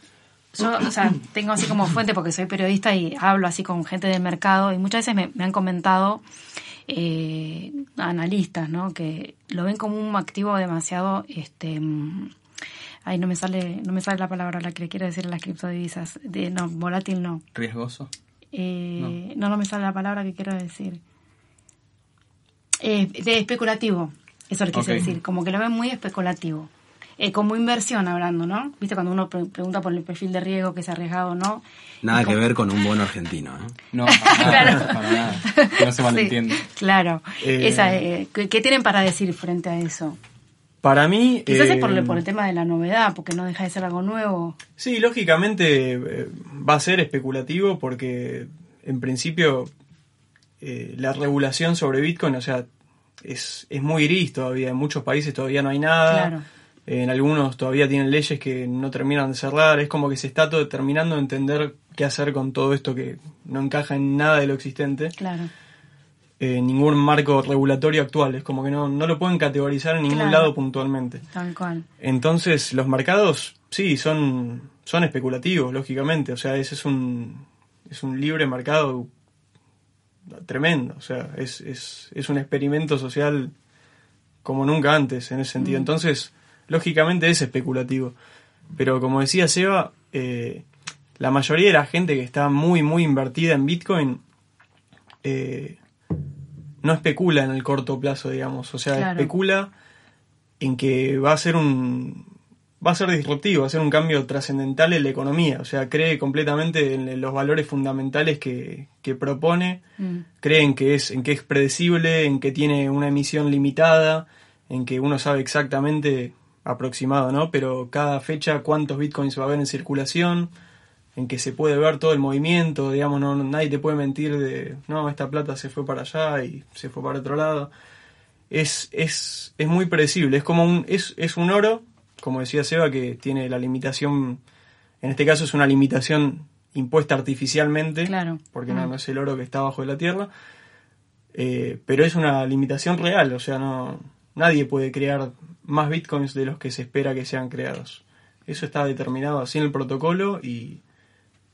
yo, o sea, (clears throat) tengo así como fuente porque soy periodista y hablo así con gente del mercado y muchas veces me, me han comentado eh, analistas, ¿no? Que lo ven como un activo demasiado, este, mm, ay, no me sale, no me sale la palabra la que le quiero decir a las criptodivisas, de, no, volátil no. Riesgoso. Eh, no. no, me sale la palabra que quiero decir. Eh, de especulativo, eso le quise Ok. decir, como que lo ven muy especulativo. Eh, como inversión hablando, ¿no? Viste cuando uno pre- pregunta por el perfil de riesgo, que es arriesgado o no. Nada que como- ver con un (laughs) bono argentino. ¿eh? No, (laughs) para nada, Claro. para nada. Que no se malentiende. Sí, claro. Eh, Esa, eh, ¿qué, qué tienen para decir frente a eso? Para mí... Quizás eh, es por, el- por el tema de la novedad, porque no deja de ser algo nuevo. Sí, lógicamente eh, va a ser especulativo porque en principio eh, la regulación sobre Bitcoin, o sea, es, es muy gris todavía. En muchos países todavía no hay nada. Claro. En algunos todavía tienen leyes que no terminan de cerrar. Es como que se está todo terminando de entender qué hacer con todo esto que no encaja en nada de lo existente. Claro. Eh, ningún marco regulatorio actual. Es como que no, no lo pueden categorizar en ningún Claro. lado puntualmente. Tal cual. Entonces, los mercados, sí, son, son especulativos, lógicamente. O sea, ese es un, es un libre mercado tremendo. O sea, es, es, es un experimento social como nunca antes en ese sentido. Entonces, lógicamente es especulativo. Pero como decía Seba, eh, la mayoría de la gente que está muy, muy invertida en Bitcoin eh, no especula en el corto plazo, digamos. O sea, Claro. especula en que va a ser un va a ser disruptivo, va a ser un cambio trascendental en la economía, o sea, cree completamente en los valores fundamentales que, que propone, Mm. cree en que es en que es predecible, en que tiene una emisión limitada, en que uno sabe exactamente aproximado, ¿no? Pero cada fecha cuántos bitcoins va a haber en circulación, en que se puede ver todo el movimiento, digamos, no, nadie te puede mentir de, no, esta plata se fue para allá y se fue para otro lado. Es, es, es muy predecible, es como un, es, es un oro, como decía Seba, que tiene la limitación, en este caso es una limitación impuesta artificialmente, Claro. porque no, no es el oro que está abajo de la tierra, eh, pero es una limitación real, o sea, no nadie puede crear más bitcoins de los que se espera que sean creados. Eso está determinado así en el protocolo y,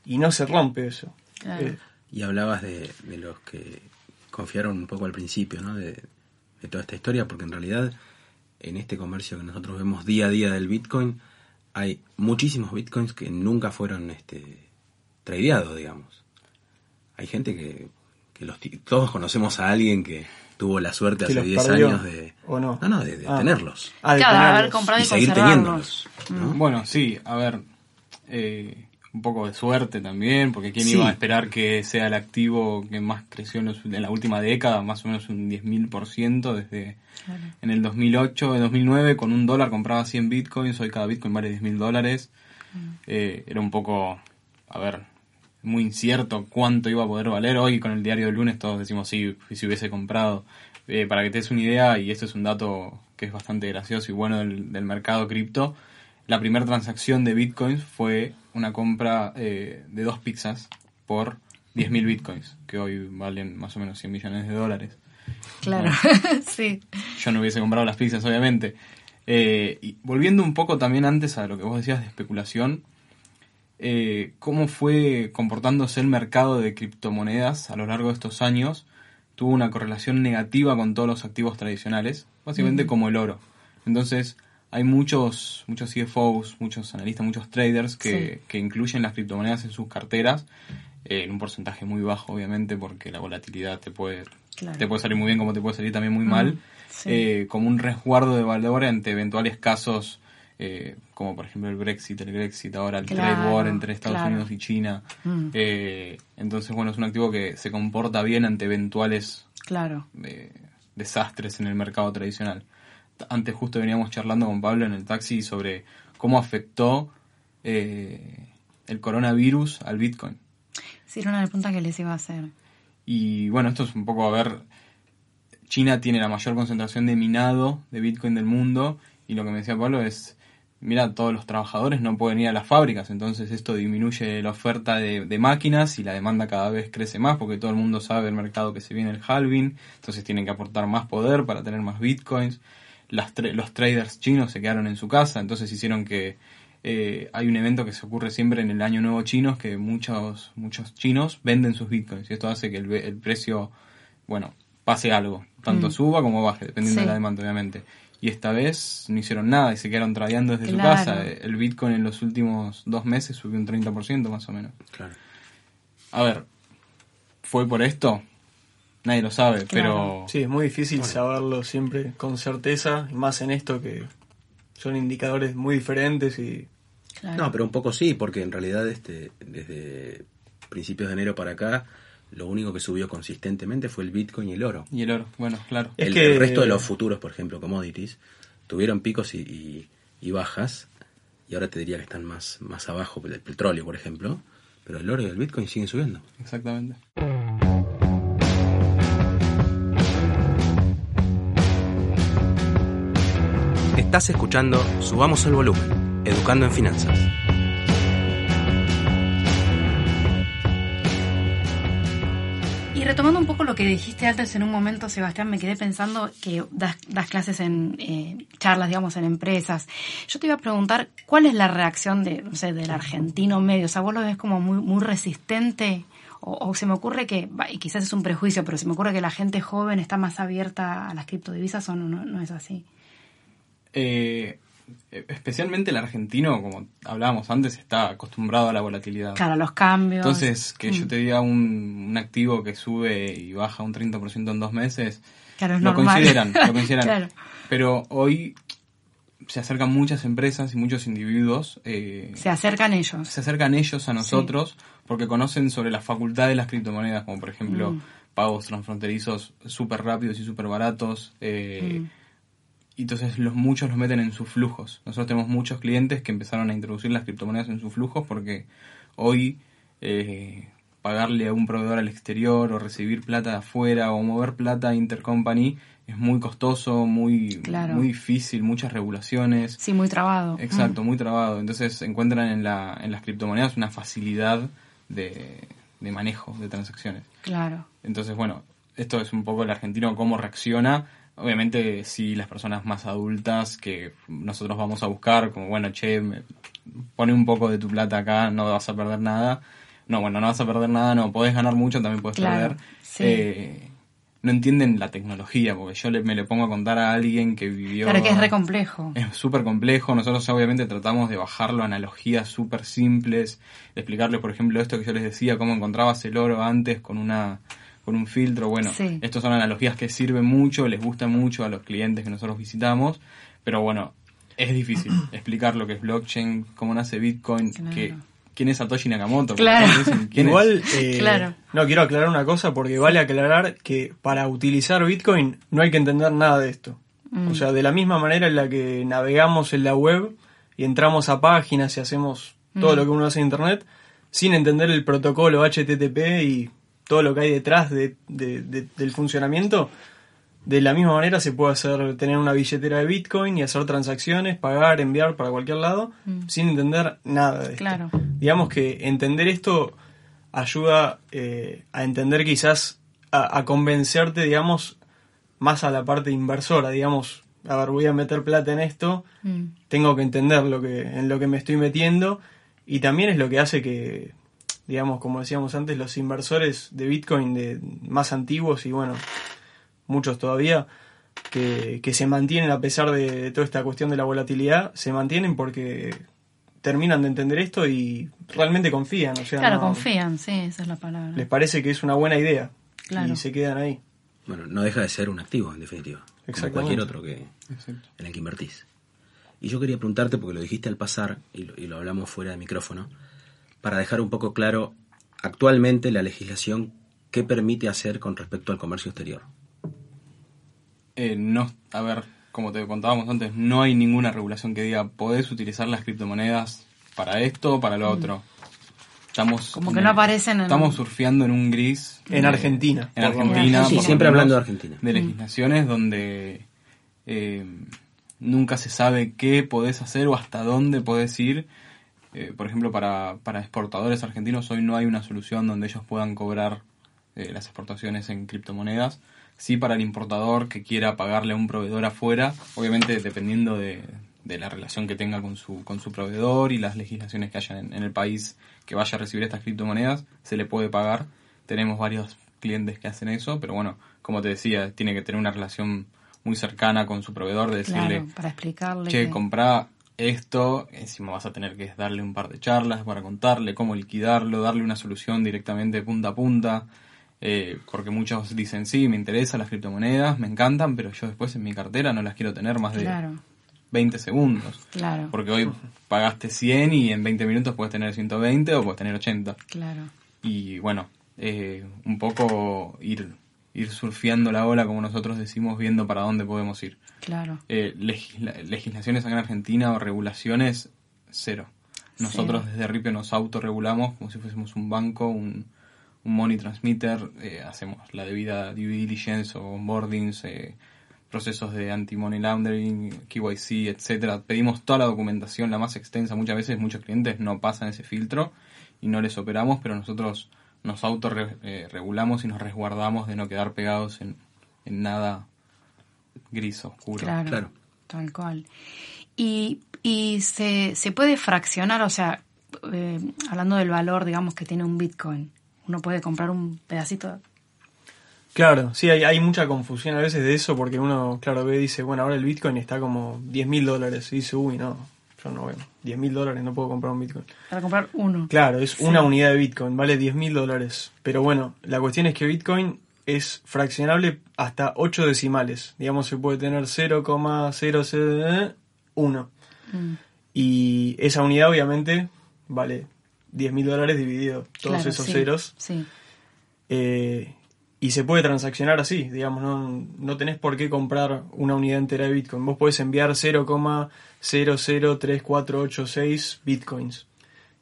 y no se rompe eso. Claro. Eh, Y hablabas de, de los que confiaron un poco al principio, ¿no? De, de toda esta historia, porque en realidad en este comercio que nosotros vemos día a día del Bitcoin, hay muchísimos Bitcoins que nunca fueron este, tradeados, digamos. Hay gente que, que los, ti- todos conocemos a alguien que tuvo la suerte hace los 10 perdió, años de... ¿o no? No, no, de, de Ah. tenerlos. ah, de Claro, tenerlos. haber comprado Y y seguir teniéndolos. ¿no? Bueno, sí, a ver, eh, un poco de suerte también, porque quién Sí. iba a esperar que sea el activo que más creció en, los- en la última década, más o menos un 10.000% desde en el 2008, en 2009, con un dólar compraba 100 bitcoins, hoy cada bitcoin vale 10.000 dólares. Eh, era un poco, a ver, muy incierto cuánto iba a poder valer. Hoy con el diario del lunes todos decimos sí, si hubiese comprado. Eh, para que te des una idea, y esto es un dato que es bastante gracioso y bueno del, del mercado cripto, la primera transacción de bitcoins fue una compra eh, de dos pizzas por 10.000 bitcoins, que hoy valen más o menos 100 millones de dólares. Claro. (laughs) sí. Yo no hubiese comprado las pizzas, obviamente. Eh, y volviendo un poco también antes a lo que vos decías de especulación, eh, cómo fue comportándose el mercado de criptomonedas a lo largo de estos años, tuvo una correlación negativa con todos los activos tradicionales, básicamente como el oro. Entonces, hay muchos, muchos CFOs, muchos analistas, muchos traders que, Sí. que incluyen las criptomonedas en sus carteras, eh, en un porcentaje muy bajo, obviamente, porque la volatilidad te puede, Claro. te puede salir muy bien como te puede salir también muy mal sí. eh, como un resguardo de valor ante eventuales casos eh, como por ejemplo el Brexit, el Grexit, ahora el Claro, trade war entre Estados claro. Unidos y China. Mm. Eh, entonces, bueno, es un activo que se comporta bien ante eventuales Claro. eh, desastres en el mercado tradicional. Antes justo veníamos charlando con Pablo en el taxi sobre cómo afectó el coronavirus al Bitcoin. Sí, era una de las preguntas que les iba a hacer. Y bueno, esto es un poco a ver, China tiene la mayor concentración de minado de Bitcoin del mundo y lo que me decía Pablo es, mira, todos los trabajadores no pueden ir a las fábricas, entonces esto disminuye la oferta de, de máquinas y la demanda cada vez crece más porque todo el mundo sabe el mercado que se viene el halving, entonces tienen que aportar más poder para tener más Bitcoins. Las tra- los traders chinos se quedaron en su casa, entonces hicieron que eh, hay un evento que se ocurre siempre en el año nuevo chino que muchos muchos chinos venden sus bitcoins y esto hace que el, el precio bueno pase algo tanto Mm. suba como baje dependiendo Sí. de la demanda obviamente y esta vez no hicieron nada y se quedaron tradeando desde Claro. su casa el bitcoin en los últimos dos meses subió un 30% más o menos Claro. a ver fue por esto nadie lo sabe pero Sí, es muy difícil saberlo siempre con certeza, más en esto que son indicadores muy diferentes y Claro. No, pero un poco sí, porque en realidad este, desde principios de enero para acá, lo único que subió consistentemente fue el Bitcoin y el oro. y el oro bueno claro Es el, que- el resto de los futuros, por ejemplo, commodities, tuvieron picos y, y- y bajas, y ahora te diría que están más, más abajo, el petróleo, por ejemplo, pero el oro y el Bitcoin siguen subiendo. exactamente Estás escuchando Subamos el Volumen, Educando en Finanzas. Retomando un poco lo que dijiste antes en un momento, Sebastián, me quedé pensando que das, clases en eh, charlas, digamos, en empresas. Yo te iba a preguntar, ¿cuál es la reacción de, no sé, del argentino medio? O sea, vos lo ves como muy, muy resistente o, se me ocurre que, y quizás es un prejuicio, pero se me ocurre que la gente joven está más abierta a las criptodivisas o no, no, es así. Eh, especialmente el argentino, como hablábamos antes, está acostumbrado a la volatilidad. Claro, a los cambios. Entonces, que yo mm. te diga un, activo que sube y baja un 30% en dos meses, claro, es lo, consideran, lo (laughs) consideran. claro. Pero hoy se acercan muchas empresas y muchos individuos. Eh, se acercan ellos. Se acercan ellos a nosotros porque conocen sobre la facultad de las criptomonedas, como por ejemplo mm. pagos transfronterizos súper rápidos y súper baratos. Eh, mm. Y entonces los muchos los meten en sus flujos. Nosotros tenemos muchos clientes que empezaron a introducir las criptomonedas en sus flujos porque hoy eh, pagarle a un proveedor al exterior o recibir plata de afuera o mover plata intercompany es muy costoso, muy, muy difícil, muchas regulaciones. Sí, muy trabado. Exacto, mm. muy trabado. Entonces encuentran en, la, en las criptomonedas una facilidad de, de manejo de transacciones. Claro. Entonces, bueno, esto es un poco el argentino cómo reacciona. Obviamente, si las personas más adultas que nosotros vamos a buscar, como bueno, che, pone un poco de tu plata acá, no vas a perder nada. No, bueno, no vas a perder nada, no, podés ganar mucho, también puedes perder. Sí. Eh, no entienden la tecnología, porque yo me le pongo a contar a alguien que vivió... Claro que es re complejo. Es súper complejo, nosotros obviamente tratamos de bajarlo a analogías súper simples, de explicarle, por ejemplo, esto que yo les decía, cómo encontrabas el oro antes con una con un filtro, bueno, estas son analogías que sirven mucho, les gusta mucho a los clientes que nosotros visitamos, pero bueno, es difícil (clears throat) explicar lo que es blockchain, cómo nace Bitcoin, que quién es Satoshi Nakamoto. Claro. Igual, (laughs) eh, no, quiero aclarar una cosa porque vale aclarar que para utilizar Bitcoin no hay que entender nada de esto. Mm. O sea, de la misma manera en la que navegamos en la web y entramos a páginas y hacemos todo mm. lo que uno hace en Internet, sin entender el protocolo HTTP y todo lo que hay detrás de, del funcionamiento, de la misma manera se puede hacer tener una billetera de Bitcoin y hacer transacciones, pagar, enviar para cualquier lado, mm. sin entender nada de claro. Digamos que entender esto ayuda eh, a entender quizás, a, convencerte, digamos, más a la parte inversora, digamos, a ver, voy a meter plata en esto, mm. tengo que entender lo que, en lo que me estoy metiendo, y también es lo que hace que, digamos, como decíamos antes, los inversores de Bitcoin de más antiguos y bueno, muchos todavía, que, se mantienen a pesar de, toda esta cuestión de la volatilidad, se mantienen porque terminan de entender esto y realmente confían. O sea, claro, confían, sí, esa es la palabra. Les parece que es una buena idea y se quedan ahí. Bueno, no deja de ser un activo, en definitiva. Como cualquier otro que, en el que invertís. Y yo quería preguntarte, porque lo dijiste al pasar y lo, y lo hablamos fuera de micrófono, para dejar un poco claro actualmente la legislación qué permite hacer con respecto al comercio exterior. Eh, no, a ver, como te contábamos antes, no hay ninguna regulación que diga podés utilizar las criptomonedas para esto o para lo mm. otro. Estamos como que no aparecen estamos surfeando en un gris en Argentina en Argentina siempre hablando de Argentina de legislaciones donde eh, nunca se sabe qué podés hacer o hasta dónde podés ir eh, por ejemplo para, para exportadores argentinos hoy no hay una solución donde ellos puedan cobrar las exportaciones en criptomonedas sí para el importador que quiera pagarle a un proveedor afuera, obviamente dependiendo de, la relación que tenga con su, con su proveedor y las legislaciones que haya en, el país que vaya a recibir estas criptomonedas, se le puede pagar. Tenemos varios clientes que hacen eso, pero bueno, como te decía, tiene que tener una relación muy cercana con su proveedor, de decirle, para explicarle che, compra esto, encima vas a tener que darle un par de charlas para contarle cómo liquidarlo, darle una solución directamente punta a punta. Eh, porque muchos dicen, sí, me interesan las criptomonedas, me encantan, pero yo después en mi cartera no las quiero tener más de 20 segundos. Claro. Porque hoy pagaste 100 y en 20 minutos puedes tener 120 o puedes tener 80. Claro. Y bueno, eh, un poco ir, ir surfeando la ola, como nosotros decimos, viendo para dónde podemos ir. Claro. Eh, legislaciones acá en Argentina o regulaciones, cero. Nosotros desde RIPE nos autorregulamos como si fuésemos un banco, un, un money transmitter, eh, hacemos la debida due diligence o onboardings, eh, procesos de anti-money laundering, KYC, etcétera. Pedimos toda la documentación, la más extensa. Muchas veces muchos clientes no pasan ese filtro y no les operamos, pero nosotros nos autorregulamos y nos resguardamos de no quedar pegados en, nada gris oscuro. Claro, claro. tal cual. Y, y se, se puede fraccionar, o sea, eh, hablando del valor, digamos, que tiene un Bitcoin, uno puede comprar un pedacito. Claro, sí, hay, hay mucha confusión a veces de eso porque uno, claro, ve y dice, bueno, ahora el Bitcoin está como 10 mil dólares. Y dice, uy, no, yo no veo. 10 mil dólares no puedo comprar un Bitcoin. Para comprar uno. Claro, es una unidad de Bitcoin, vale 10 mil dólares. Pero bueno, la cuestión es que Bitcoin es fraccionable hasta 8 decimales. Digamos, se puede tener 0,001. Mm. Y esa unidad obviamente vale 10 mil dólares dividido todos esos ceros. Sí. Eh, y se puede transaccionar así, digamos, no, no tenés por qué comprar una unidad entera de Bitcoin. Vos podés enviar 0,003486 Bitcoins.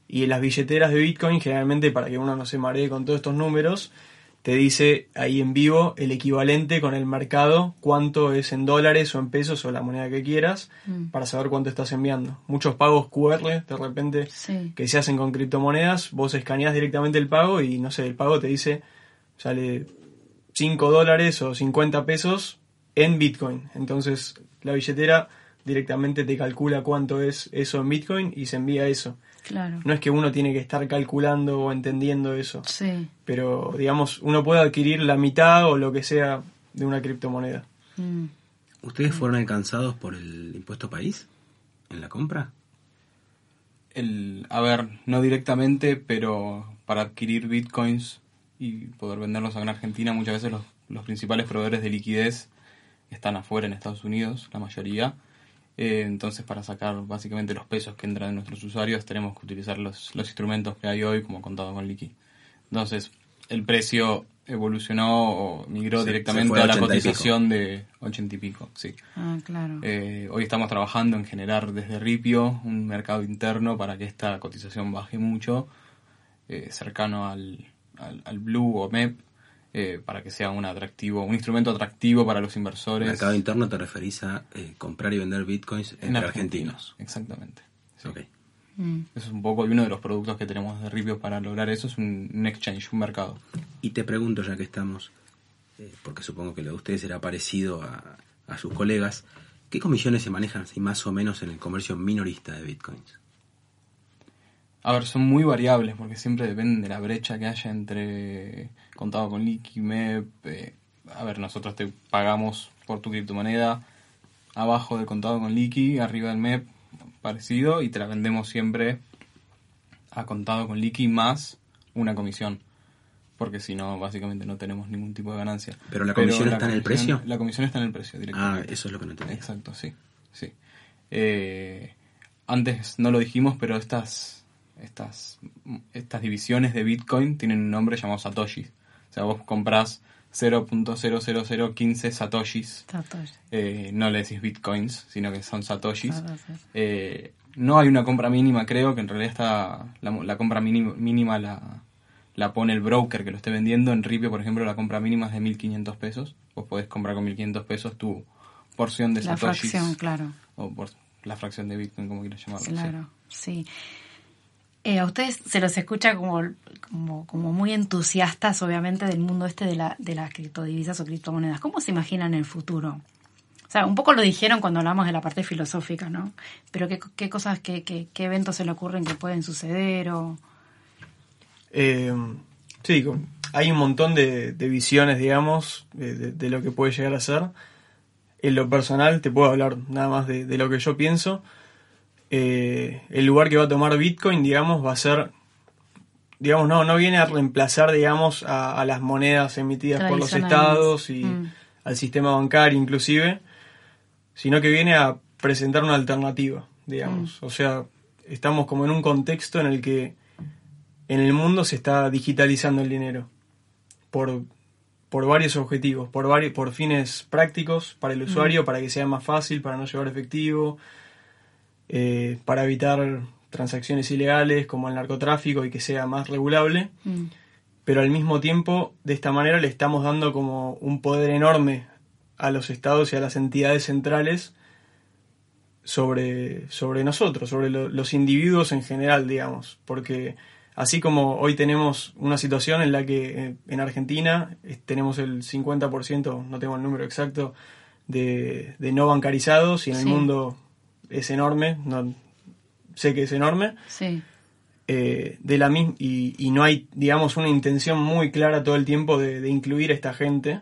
Y en las billeteras de Bitcoin, generalmente para que uno no se maree con todos estos números, te dice ahí en vivo el equivalente con el mercado, cuánto es en dólares o en pesos o la moneda que quieras, mm. para saber cuánto estás enviando. Muchos pagos QR, de repente, que se hacen con criptomonedas, vos escaneás directamente el pago y no sé, el pago te dice, sale 5 dólares o 50 pesos en Bitcoin. Entonces la billetera directamente te calcula cuánto es eso en Bitcoin y se envía eso. Claro. No es que uno tiene que estar calculando o entendiendo eso. Sí. Pero, digamos, uno puede adquirir la mitad o lo que sea de una criptomoneda. Mm. ¿Ustedes fueron alcanzados por el impuesto país en la compra? El, a ver, no directamente, pero para adquirir bitcoins y poder venderlos acá en Argentina, muchas veces los, los principales proveedores de liquidez están afuera en Estados Unidos, la mayoría. Eh, entonces, para sacar básicamente los pesos que entran de nuestros usuarios, tenemos que utilizar los, los instrumentos que hay hoy, como contado con Liqui. Entonces, el precio evolucionó o migró directamente a la cotización de 80 y pico. Sí. Ah, claro. Eh, hoy estamos trabajando en generar desde Ripio un mercado interno para que esta cotización baje mucho, eh, cercano al, al, Blue o MEP eh, para que sea un atractivo, un instrumento atractivo para los inversores. Mercado interno te referís a eh, comprar y vender bitcoins entre argentinos. Exactamente. Mm. Eso es un poco uno de los productos que tenemos de Ripio para lograr eso, es un, exchange, un mercado. Y te pregunto, ya que estamos, eh, porque supongo que lo de ustedes será parecido a, a sus colegas, ¿qué comisiones se manejan así más o menos en el comercio minorista de bitcoins? A ver, son muy variables porque siempre dependen de la brecha que haya entre contado con liqui, MEP. Eh, a ver, nosotros te pagamos por tu criptomoneda abajo del contado con liqui, arriba del MEP, parecido, y te la vendemos siempre a contado con liqui más una comisión. Porque si no, básicamente no tenemos ningún tipo de ganancia. ¿Pero la comisión está en el precio? La comisión está en el precio, directamente. Ah, eso es lo que no tenía. Exacto, sí. sí. Eh, antes no lo dijimos, pero estas estas, estas divisiones de Bitcoin tienen un nombre llamado Satoshi. O sea, vos comprás 0.00015 satoshis. Eh, no le decís bitcoins, sino que son satoshis. Eh, no hay una compra mínima, creo que en realidad está la, compra mínima, la, la, pone el broker que lo esté vendiendo. En Ripio, por ejemplo, la compra mínima es de 1.500 pesos. Vos podés comprar con 1.500 pesos tu porción de satoshis. La fracción, claro. O por la fracción de bitcoin, como quieras llamarlo. Claro, sí. Eh, a ustedes se los escucha como, como, muy entusiastas, obviamente, del mundo este de, la, de las criptodivisas o criptomonedas. ¿Cómo se imaginan el futuro? O sea, un poco lo dijeron cuando hablamos de la parte filosófica, ¿no? Pero ¿qué, cosas, qué, qué, qué, eventos se le ocurren que pueden suceder? O... Eh, sí, hay un montón de, visiones, digamos, de, lo que puede llegar a ser. En lo personal, te puedo hablar nada más de, lo que yo pienso. Eh, el lugar que va a tomar Bitcoin, digamos, va a ser, digamos, no, no viene a reemplazar, digamos, a, las monedas emitidas por los estados y mm. al sistema bancario inclusive, sino que viene a presentar una alternativa, digamos. Mm. O sea, estamos como en un contexto en el que en el mundo se está digitalizando el dinero por, por varios objetivos, por, varios, por fines prácticos para el mm. usuario, para que sea más fácil, para no llevar efectivo, eh, para evitar transacciones ilegales como el narcotráfico y que sea más regulable. Mm. Pero al mismo tiempo, de esta manera le estamos dando como un poder enorme a los estados y a las entidades centrales sobre, sobre nosotros, sobre lo- los individuos en general, digamos, porque así como hoy tenemos una situación en la que eh, en Argentina tenemos el 50%, no tengo el número exacto, de, de no bancarizados y en Sí. el mundo es enorme, no, sé que es enorme, Sí, eh, de la y, y no hay, digamos, una intención muy clara todo el tiempo de, de incluir a esta gente.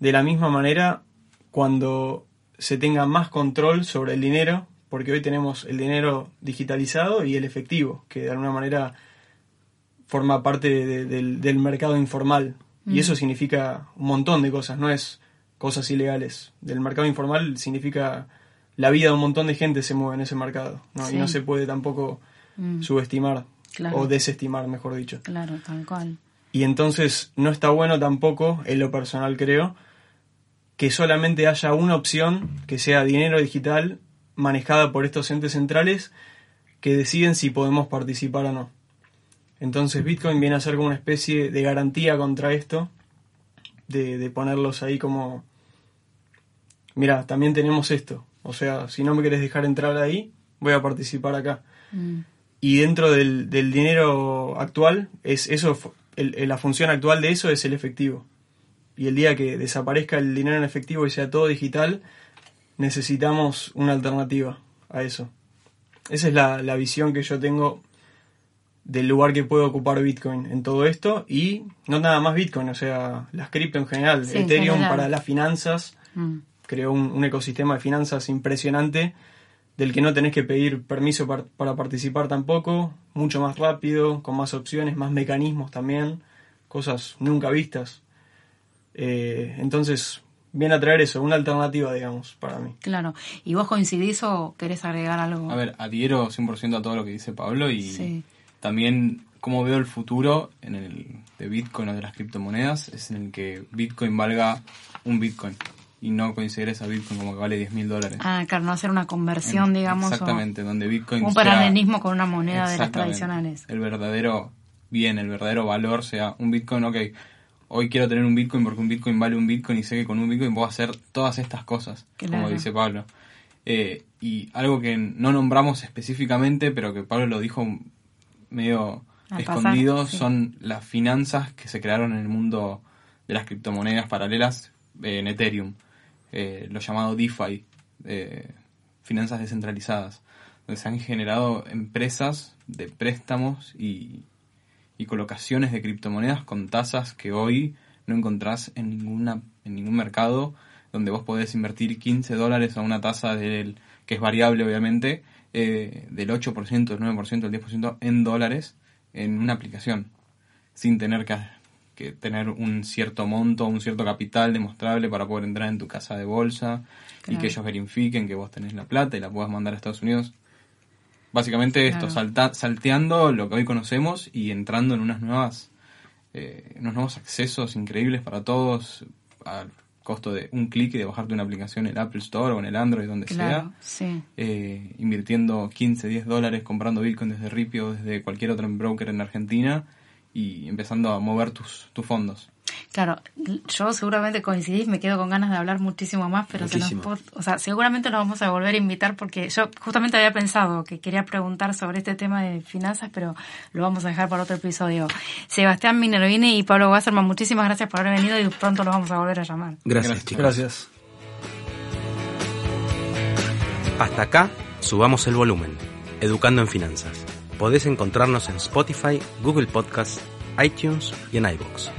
De la misma manera, cuando se tenga más control sobre el dinero, porque hoy tenemos el dinero digitalizado y el efectivo, que de alguna manera forma parte de- del, del mercado informal. Y eso significa un montón de cosas, no es cosas ilegales. Del mercado informal significa la vida de un montón de gente se mueve en ese mercado. ¿no? Sí. Y no se puede tampoco Mm. subestimar Claro. o desestimar, mejor dicho. claro, tal cual. Y entonces no está bueno tampoco, en lo personal creo, que solamente haya una opción que sea dinero digital manejada por estos entes centrales que deciden si podemos participar o no. Entonces Bitcoin viene a ser como una especie de garantía contra esto, de, de ponerlos ahí como, mira, también tenemos esto. O sea, si no me querés dejar entrar ahí, voy a participar acá. Mm, Y dentro del, del dinero actual, es eso el- la función actual de eso es el efectivo. Y el día que desaparezca el dinero en efectivo y sea todo digital, necesitamos una alternativa a eso. Esa es la, la visión que yo tengo del lugar que puede ocupar Bitcoin en todo esto y no nada más Bitcoin, o sea, las cripto en general. Sí, en Ethereum general. para las finanzas, mm, creó un, un ecosistema de finanzas impresionante del que no tenés que pedir permiso par- para participar tampoco, mucho más rápido, con más opciones, más mecanismos también, cosas nunca vistas. Eh, entonces, viene a traer eso, una alternativa, digamos, para mí. claro. ¿Y vos coincidís o querés agregar algo? A ver, adhiero 100% a todo lo que dice Pablo y Sí. también cómo veo el futuro en el de Bitcoin o de las criptomonedas es en el que Bitcoin valga un Bitcoin y no considerar esa Bitcoin como que vale 10 mil dólares. Ah, claro, no hacer una conversión, En- digamos. o Exactamente, donde Bitcoin Un paralelismo con una moneda de las tradicionales. El verdadero bien, el verdadero valor sea un Bitcoin, ok, hoy quiero tener un Bitcoin porque un Bitcoin vale un Bitcoin y sé que con un Bitcoin puedo hacer todas estas cosas, Claro. como dice Pablo. Eh, y algo que no nombramos específicamente, pero que Pablo lo dijo medio Al pasar, escondido, sí. son las finanzas que se crearon en el mundo de las criptomonedas paralelas eh, en Ethereum, eh, lo llamado DeFi, eh, finanzas descentralizadas, donde se han generado empresas de préstamos y, y colocaciones de criptomonedas con tasas que hoy no encontrás en ninguna en ningún mercado donde vos podés invertir 15 dólares a una tasa del que es variable obviamente eh, del 8%, del 9%, del 10% en dólares en una aplicación sin tener que, que tener un cierto monto, un cierto capital demostrable para poder entrar en tu casa de bolsa y que ellos verifiquen que vos tenés la plata y la puedas mandar a Estados Unidos. Básicamente esto, salta- salteando lo que hoy conocemos y entrando en unas nuevas, eh, unos nuevos accesos increíbles para todos al costo de un clic y de bajarte una aplicación en el Apple Store o en el Android, donde Claro, sea, sí. eh, invirtiendo 15, 10 dólares, comprando Bitcoin desde Ripio o desde cualquier otro broker en Argentina y empezando a mover tus, tus fondos. Claro, yo seguramente coincidís, me quedo con ganas de hablar muchísimo más, pero se nos o sea, seguramente nos vamos a volver a invitar porque yo justamente había pensado que quería preguntar sobre este tema de finanzas, pero lo vamos a dejar para otro episodio. Sebastián Minervini y Pablo Wasserman, muchísimas gracias por haber venido y pronto los vamos a volver a llamar. Gracias, Gracias. chicos. Gracias. Hasta acá, subamos el volumen. Educando en Finanzas. Podés encontrarnos en Spotify, Google Podcasts, iTunes y en iVoox.